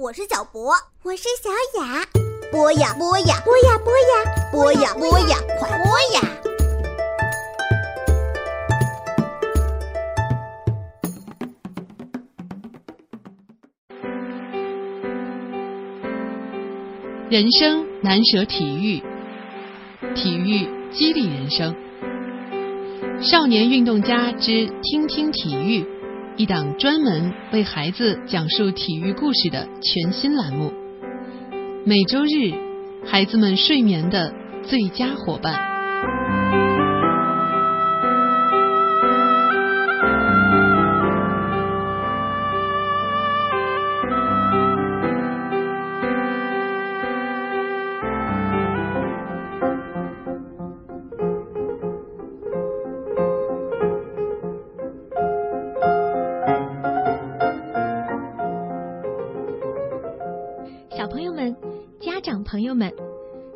我是小博，我是小雅。播呀播呀，播呀播呀，播呀播呀，快播呀！人生难舍体育，体育激励人生。少年运动家之听听体育，一档专门为孩子讲述体育故事的全新栏目。每周日，孩子们睡眠的最佳伙伴。朋友们，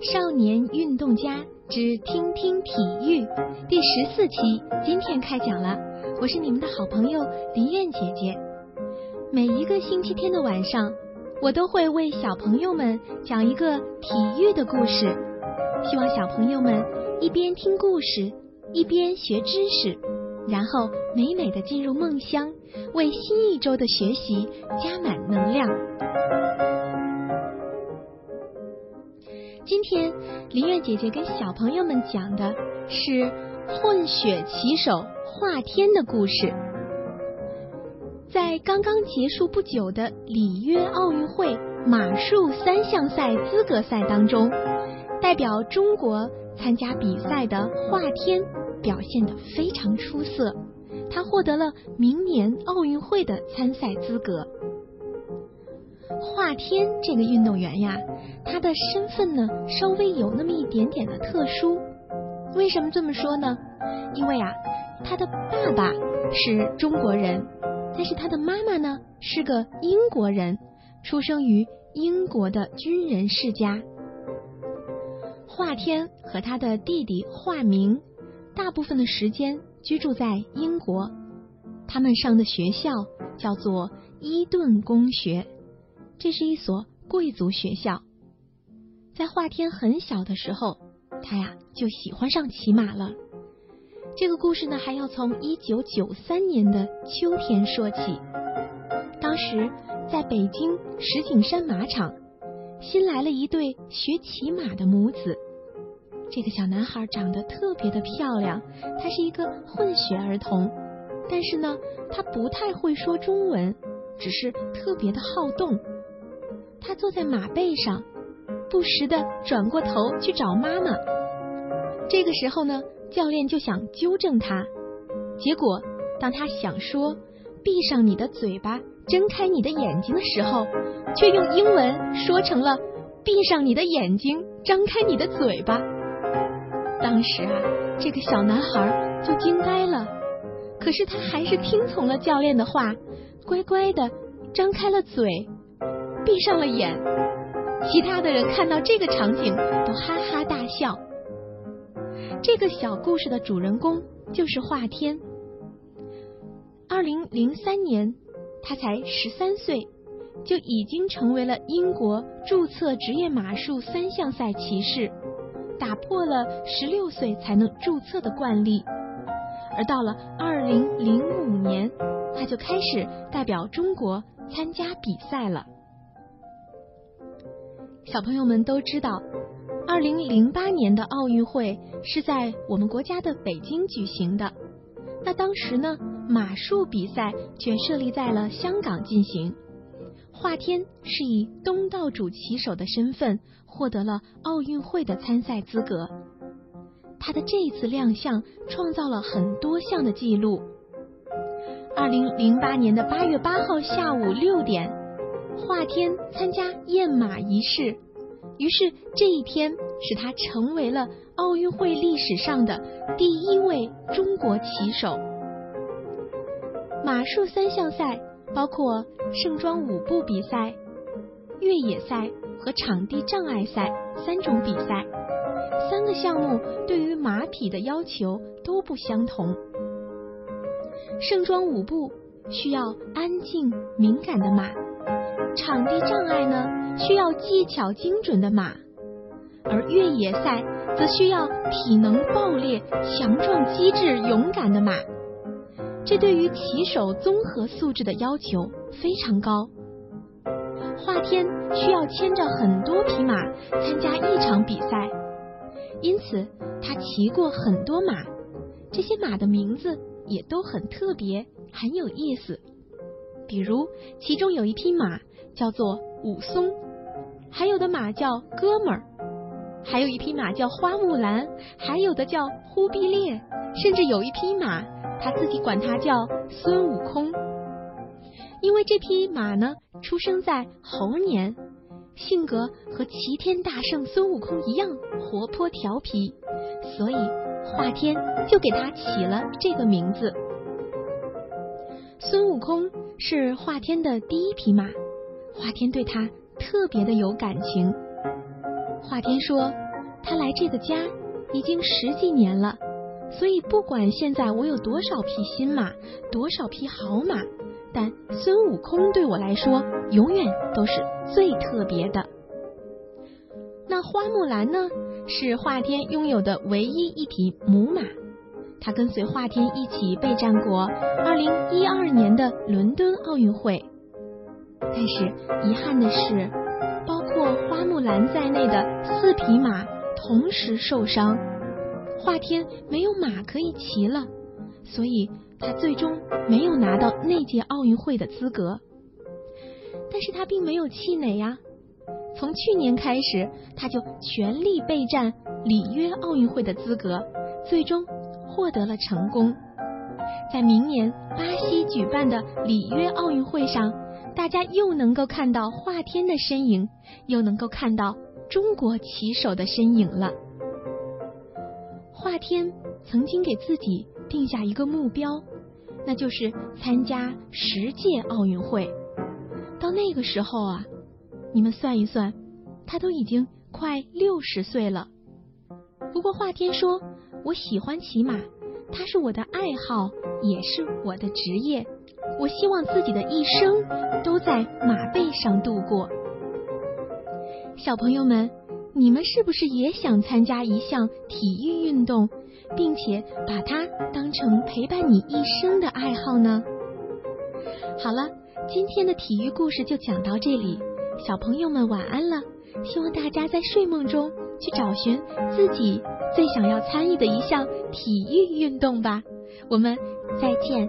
《少年运动家之听听体育》第十四期今天开讲了。我是你们的好朋友林燕姐姐。每一个星期天的晚上，我都会为小朋友们讲一个体育的故事，希望小朋友们一边听故事，一边学知识，然后美美的进入梦乡，为新一周的学习加满能量。今天，林月姐姐跟小朋友们讲的是混血骑手华天的故事。在刚刚结束不久的里约奥运会马术三项赛资格赛当中，代表中国参加比赛的华天表现得非常出色，他获得了明年奥运会的参赛资格。华天这个运动员呀，他的身份呢稍微有那么一点点的特殊。为什么这么说呢？因为啊，他的爸爸是中国人，但是他的妈妈呢是个英国人，出生于英国的军人世家。华天和他的弟弟华明，大部分的时间居住在英国，他们上的学校叫做伊顿公学。这是一所贵族学校。在华天很小的时候，他呀就喜欢上骑马了。这个故事呢，还要从一九九三年的秋天说起。当时在北京石景山马场，新来了一对学骑马的母子。这个小男孩长得特别的漂亮，他是一个混血儿童，但是呢，他不太会说中文，只是特别的好动。他坐在马背上，不时的转过头去找妈妈。这个时候呢，教练就想纠正他，结果当他想说“闭上你的嘴巴，睁开你的眼睛”的时候，却用英文说成了“闭上你的眼睛，张开你的嘴巴”。当时啊，这个小男孩就惊呆了，可是他还是听从了教练的话，乖乖的张开了嘴。闭上了眼，其他的人看到这个场景都哈哈大笑。这个小故事的主人公就是华天。二零零三年，他才十三岁，就已经成为了英国注册职业马术三项赛骑士，打破了十六岁才能注册的惯例。而到了二零零五年，他就开始代表中国参加比赛了。小朋友们都知道，二零零八年的奥运会是在我们国家的北京举行的。那当时呢，马术比赛却设立在了香港进行。华天是以东道主骑手的身份获得了奥运会的参赛资格。他的这一次亮相创造了很多项的记录。二零零八年的八月八号下午六点。华天参加验马仪式，于是这一天使他成为了奥运会历史上的第一位中国骑手。马术三项赛包括盛装舞步比赛、越野赛和场地障碍赛三种比赛，三个项目对于马匹的要求都不相同。盛装舞步需要安静敏感的马。场地障碍呢，需要技巧精准的马；而越野赛则需要体能爆裂、强壮机智、勇敢的马。这对于骑手综合素质的要求非常高。华天需要牵着很多匹马参加一场比赛，因此他骑过很多马，这些马的名字也都很特别，很有意思。比如，其中有一匹马叫做武松，还有的马叫哥们儿，还有一匹马叫花木兰，还有的叫忽必烈，甚至有一匹马他自己管它叫孙悟空。因为这匹马呢，出生在猴年，性格和齐天大圣孙悟空一样活泼调皮，所以华天就给他起了这个名字。孙悟空是华天的第一匹马，华天对他特别的有感情。华天说，他来这个家已经十几年了，所以不管现在我有多少匹新马，多少匹好马。但孙悟空对我来说，永远都是最特别的。那花木兰呢？是华天拥有的唯一一匹母马，它跟随华天一起备战过2012年的伦敦奥运会。但是遗憾的是，包括花木兰在内的四匹马同时受伤，华天没有马可以骑了，所以。他最终没有拿到那届奥运会的资格，但是他并没有气馁呀。从去年开始，他就全力备战里约奥运会的资格，最终获得了成功。在明年巴西举办的里约奥运会上，大家又能够看到华天的身影，又能够看到中国骑手的身影了。华天曾经给自己定下一个目标。那就是参加十届奥运会，到那个时候啊，你们算一算，他都已经快六十岁了。不过华天说：“我喜欢骑马，它是我的爱好，也是我的职业。我希望自己的一生都在马背上度过。”小朋友们，你们是不是也想参加一项体育运动？并且把它当成陪伴你一生的爱好呢。好了，今天的体育故事就讲到这里，小朋友们晚安了。希望大家在睡梦中去找寻自己最想要参与的一项体育运动吧。我们再见。